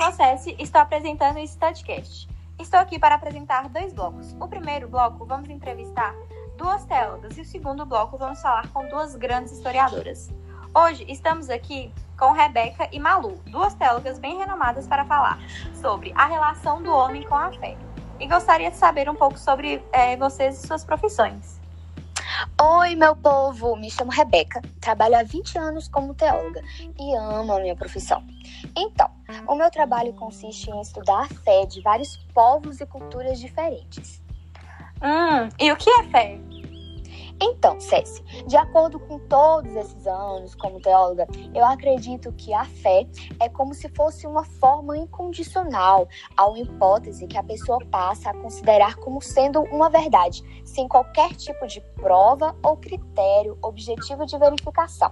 sou a Ceci e estou apresentando esse podcast. Estou aqui para apresentar dois blocos. O primeiro bloco, vamos entrevistar duas teólogas e o segundo bloco, vamos falar com duas grandes historiadoras. Hoje estamos aqui com Rebeca e Malu, duas teólogas bem renomadas para falar sobre a relação do homem com a fé. E gostaria de saber um pouco sobre é, vocês e suas profissões. Oi, meu povo! Me chamo Rebeca, trabalho há 20 anos como teóloga e amo a minha profissão. Então, o meu trabalho consiste em estudar a fé de vários povos e culturas diferentes. Hum, e o que é fé? Então, Céci, de acordo com todos esses anos como teóloga, eu acredito que a fé é como se fosse uma forma incondicional a uma hipótese que a pessoa passa a considerar como sendo uma verdade, sem qualquer tipo de prova ou critério objetivo de verificação,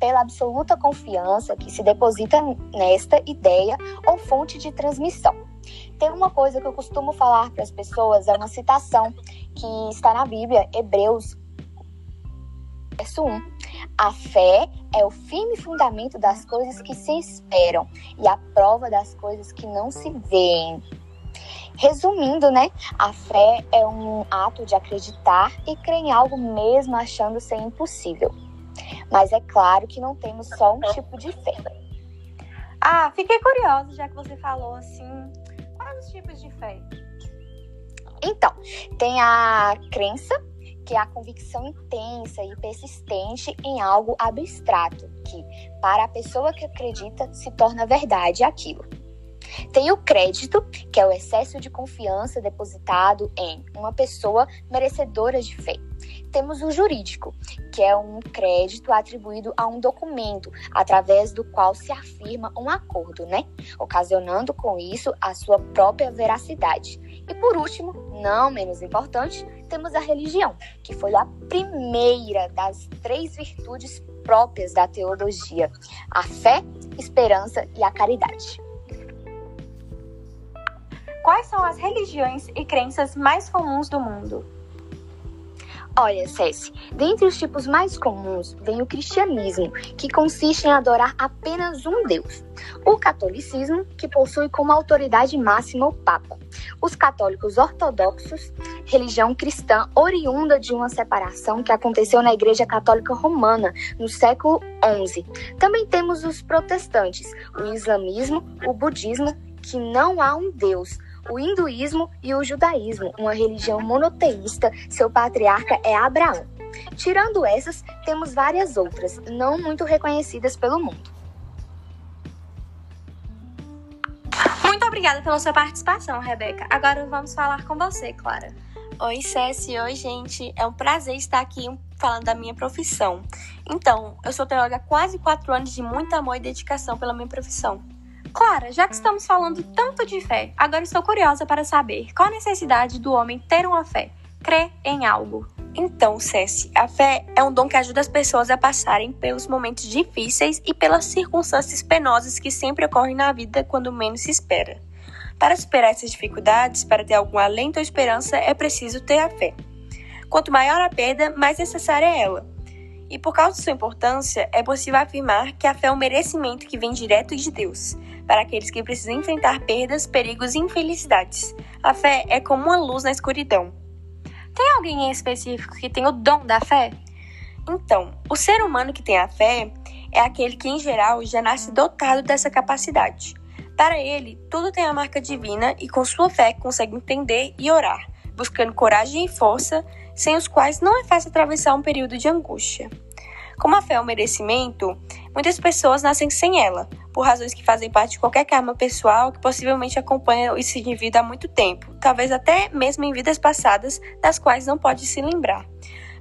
pela absoluta confiança que se deposita nesta ideia ou fonte de transmissão. Tem uma coisa que eu costumo falar para as pessoas, é uma citação que está na Bíblia, Hebreus verso 1. A fé é o firme fundamento das coisas que se esperam e a prova das coisas que não se veem. Resumindo, né? A fé é um ato de acreditar e crer em algo mesmo achando ser impossível. Mas é claro que não temos só um tipo de fé. Ah, fiquei curiosa já que você falou assim. Quais os tipos de fé? Então, tem a crença, que é a convicção intensa e persistente em algo abstrato, que, para a pessoa que acredita, se torna verdade aquilo. Tem o crédito, que é o excesso de confiança depositado em uma pessoa merecedora de fé. Temos o jurídico, que é um crédito atribuído a um documento, através do qual se afirma um acordo, né? Ocasionando com isso a sua própria veracidade. E por último, não menos importante, temos a religião, que foi a primeira das três virtudes próprias da teologia: a fé, esperança e a caridade. Quais são as religiões e crenças mais comuns do mundo? Olha, Cessi, dentre os tipos mais comuns vem o cristianismo, que consiste em adorar apenas um Deus. O catolicismo, que possui como autoridade máxima o Papa. Os católicos ortodoxos, religião cristã oriunda de uma separação que aconteceu na Igreja Católica Romana no século XI. Também temos os protestantes, o islamismo, o budismo, que não há um Deus, o hinduísmo e o judaísmo, uma religião monoteísta, seu patriarca é Abraão. Tirando essas, temos várias outras, não muito reconhecidas pelo mundo. Muito obrigada pela sua participação, Rebeca. Agora vamos falar com você, Clara. Oi, Ceci. Oi, gente. É um prazer estar aqui falando da minha profissão. Então, eu sou teóloga há quase quatro anos de muito amor e dedicação pela minha profissão. Clara, já que estamos falando tanto de fé, agora estou curiosa para saber qual a necessidade do homem ter uma fé, crer em algo. Então, Cessi, a fé é um dom que ajuda as pessoas a passarem pelos momentos difíceis e pelas circunstâncias penosas que sempre ocorrem na vida quando menos se espera. Para superar essas dificuldades, para ter algum alento ou esperança, é preciso ter a fé. Quanto maior a perda, mais necessária é ela. E por causa de sua importância, é possível afirmar que a fé é um merecimento que vem direto de Deus, para aqueles que precisam enfrentar perdas, perigos e infelicidades. A fé é como uma luz na escuridão. Tem alguém em específico que tem o dom da fé? Então, o ser humano que tem a fé é aquele que, em geral, já nasce dotado dessa capacidade. Para ele, tudo tem a marca divina e, com sua fé, consegue entender e orar, buscando coragem e força, sem os quais não é fácil atravessar um período de angústia. Como a fé é um merecimento, muitas pessoas nascem sem ela, por razões que fazem parte de qualquer karma pessoal que possivelmente acompanha esse indivíduo há muito tempo, talvez até mesmo em vidas passadas das quais não pode se lembrar.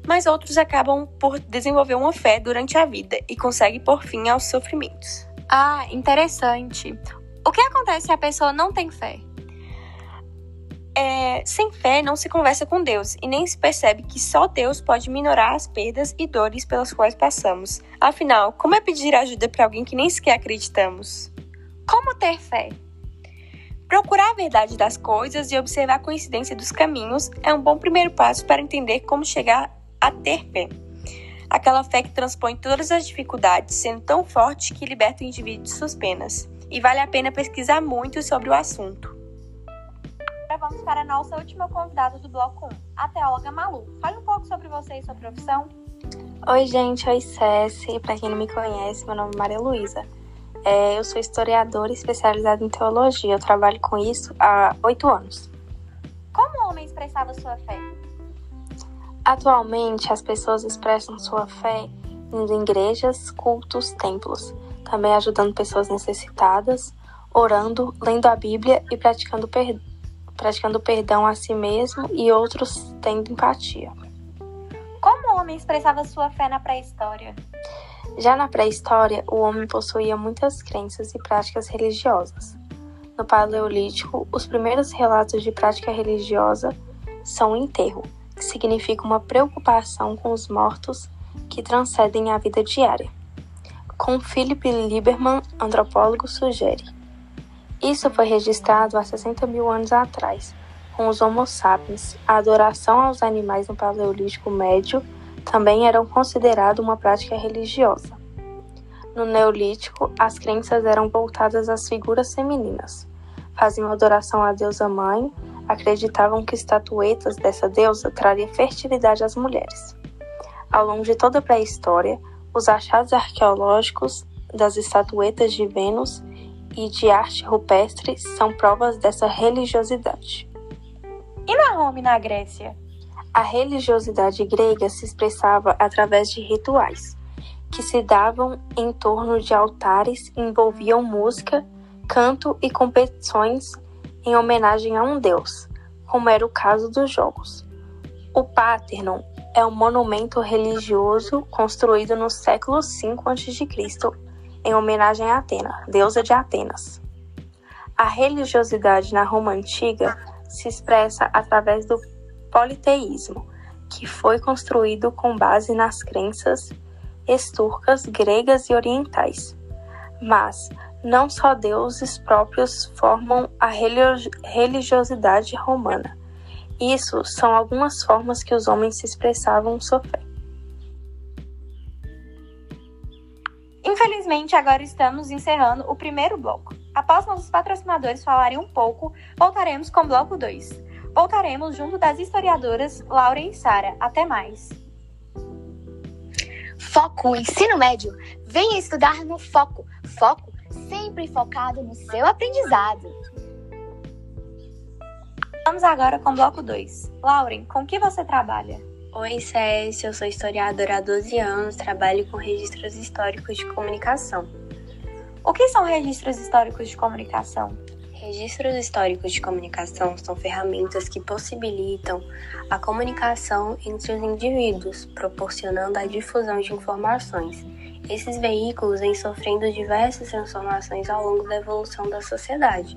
Mas outros acabam por desenvolver uma fé durante a vida e conseguem pôr fim aos sofrimentos. Ah, interessante. O que acontece se a pessoa não tem fé? É, sem fé não se conversa com Deus e nem se percebe que só Deus pode minorar as perdas e dores pelas quais passamos. Afinal, como é pedir ajuda para alguém que nem sequer acreditamos? Como ter fé? Procurar a verdade das coisas e observar a coincidência dos caminhos é um bom primeiro passo para entender como chegar a ter fé. Aquela fé que transpõe todas as dificuldades, sendo tão forte que liberta o indivíduo de suas penas. e vale a pena pesquisar muito sobre o assunto. Agora vamos para a nossa última convidada do bloco 1, a teóloga Malu. Fale um pouco sobre você e sua profissão. Oi, gente. Oi, Cessi. Para quem não me conhece, meu nome é Maria Luísa. É, eu sou historiadora especializada em teologia. Eu trabalho com isso há oito anos. Como o homem expressava sua fé? Atualmente, as pessoas expressam sua fé em igrejas, cultos, templos, também ajudando pessoas necessitadas, orando, lendo a Bíblia e praticando, per... praticando perdão a si mesmo e outros tendo empatia. Como o homem expressava sua fé na pré-história? Já na pré-história, o homem possuía muitas crenças e práticas religiosas. No Paleolítico, os primeiros relatos de prática religiosa são o enterro, que significa uma preocupação com os mortos que transcendem a vida diária. Com Philip Lieberman, antropólogo, sugere. Isso foi registrado há 60 mil anos atrás, com os Homo sapiens. A adoração aos animais no Paleolítico Médio também eram considerado uma prática religiosa. No Neolítico, as crenças eram voltadas às figuras femininas. Faziam adoração à deusa mãe, acreditavam que estatuetas dessa deusa trariam fertilidade às mulheres. Ao longo de toda a pré-história, os achados arqueológicos das estatuetas de Vênus e de arte rupestre são provas dessa religiosidade. E na Roma e na Grécia? A religiosidade grega se expressava através de rituais, que se davam em torno de altares e envolviam música, canto e competições em homenagem a um deus, como era o caso dos jogos. O Parthenon é um monumento religioso construído no século V a.C., em homenagem a Atena, deusa de Atenas. A religiosidade na Roma antiga se expressa através do politeísmo, que foi construído com base nas crenças esturcas, gregas e orientais. Mas não só deuses próprios formam a religiosidade romana. Isso são algumas formas que os homens se expressavam sua fé. Infelizmente, agora estamos encerrando o primeiro bloco. Após nossos patrocinadores falarem um pouco, voltaremos com o bloco 2. Voltaremos junto das historiadoras Laura e Sara. Até mais! Foco Ensino Médio. Venha estudar no Foco. Foco sempre focado no seu aprendizado. Vamos agora com o bloco 2. Lauren, com que você trabalha? Oi, Cécia, eu sou historiadora há 12 anos, trabalho com registros históricos de comunicação. O que são registros históricos de comunicação? Registros históricos de comunicação são ferramentas que possibilitam a comunicação entre os indivíduos, proporcionando a difusão de informações. Esses veículos vêm sofrendo diversas transformações ao longo da evolução da sociedade,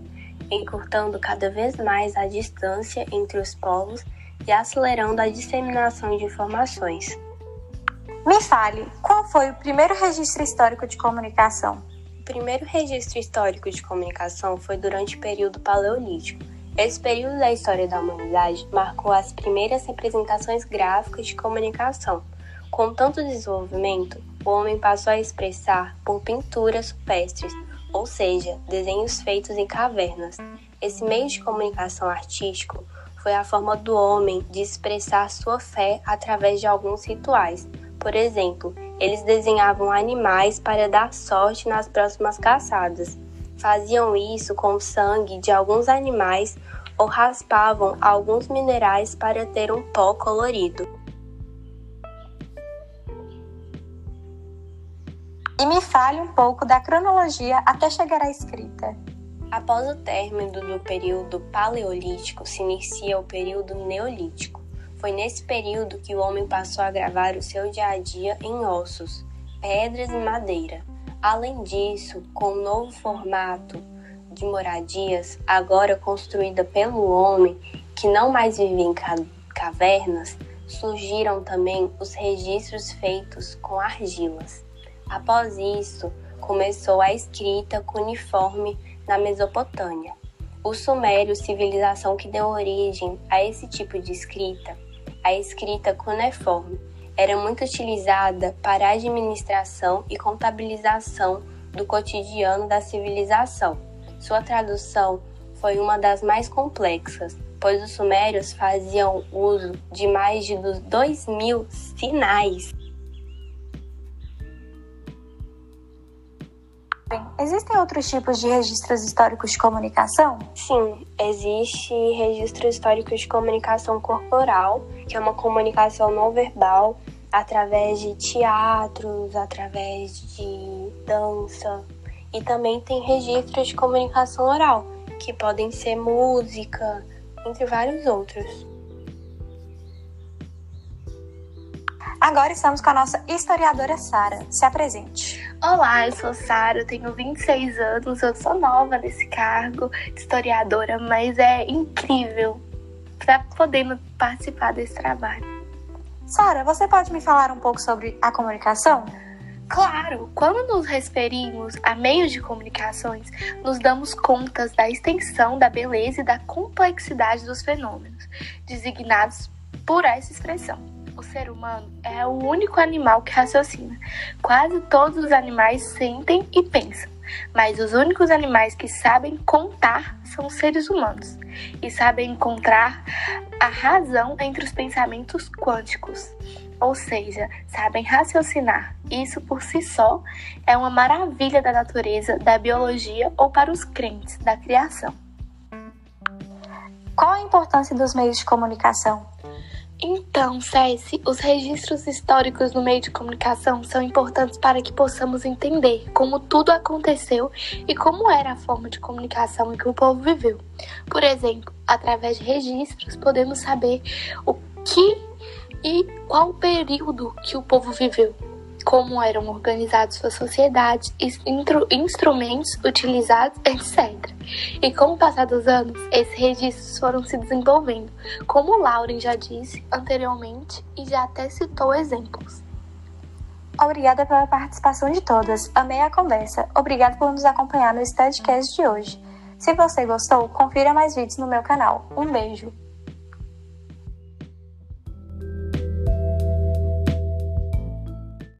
encurtando cada vez mais a distância entre os povos e acelerando a disseminação de informações. Me fale, qual foi o primeiro registro histórico de comunicação? primeiro registro histórico de comunicação foi durante o período paleolítico. Esse período da história da humanidade marcou as primeiras representações gráficas de comunicação. Com tanto desenvolvimento, o homem passou a expressar por pinturas rupestres, ou seja, desenhos feitos em cavernas. Esse meio de comunicação artístico foi a forma do homem de expressar sua fé através de alguns rituais. Por exemplo, eles desenhavam animais para dar sorte nas próximas caçadas. Faziam isso com o sangue de alguns animais ou raspavam alguns minerais para ter um pó colorido. E me fale um pouco da cronologia até chegar à escrita. Após o término do período paleolítico, se inicia o período neolítico. Foi nesse período que o homem passou a gravar o seu dia a dia em ossos, pedras e madeira. Além disso, com um novo formato de moradias, agora construída pelo homem, que não mais vive em cavernas, surgiram também os registros feitos com argilas. Após isso, começou a escrita cuneiforme na Mesopotâmia. O Sumério, civilização que deu origem a esse tipo de escrita, a escrita cuneiforme era muito utilizada para a administração e contabilização do cotidiano da civilização. Sua tradução foi uma das mais complexas, pois os sumérios faziam uso de mais de 2 mil sinais. Existem outros tipos de registros históricos de comunicação? Sim, existe registro histórico de comunicação corporal, que é uma comunicação não verbal através de teatros, através de dança, e também tem registros de comunicação oral, que podem ser música, entre vários outros. Agora estamos com a nossa historiadora Sara. Se apresente. Olá, eu sou Sara, tenho 26 anos, eu sou nova nesse cargo de historiadora, mas é incrível para poder participar desse trabalho. Sara, você pode me falar um pouco sobre a comunicação? Claro, quando nos referimos a meios de comunicações, nos damos contas da extensão, da beleza e da complexidade dos fenômenos designados por essa expressão o ser humano é o único animal que raciocina. Quase todos os animais sentem e pensam, mas os únicos animais que sabem contar são os seres humanos e sabem encontrar a razão entre os pensamentos quânticos. Ou seja, sabem raciocinar. Isso por si só é uma maravilha da natureza, da biologia ou para os crentes da criação. Qual a importância dos meios de comunicação? Então, Ceci, os registros históricos no meio de comunicação são importantes para que possamos entender como tudo aconteceu e como era a forma de comunicação em que o povo viveu. Por exemplo, através de registros, podemos saber o que e qual período que o povo viveu, como eram organizadas suas sociedades, instrumentos utilizados, etc. E com o passar dos anos, esses registros foram se desenvolvendo, como Lauren já disse anteriormente e já até citou exemplos. Obrigada pela participação de todas. Amei a conversa. Obrigada por nos acompanhar no Studcast de hoje. Se você gostou, confira mais vídeos no meu canal. Um beijo!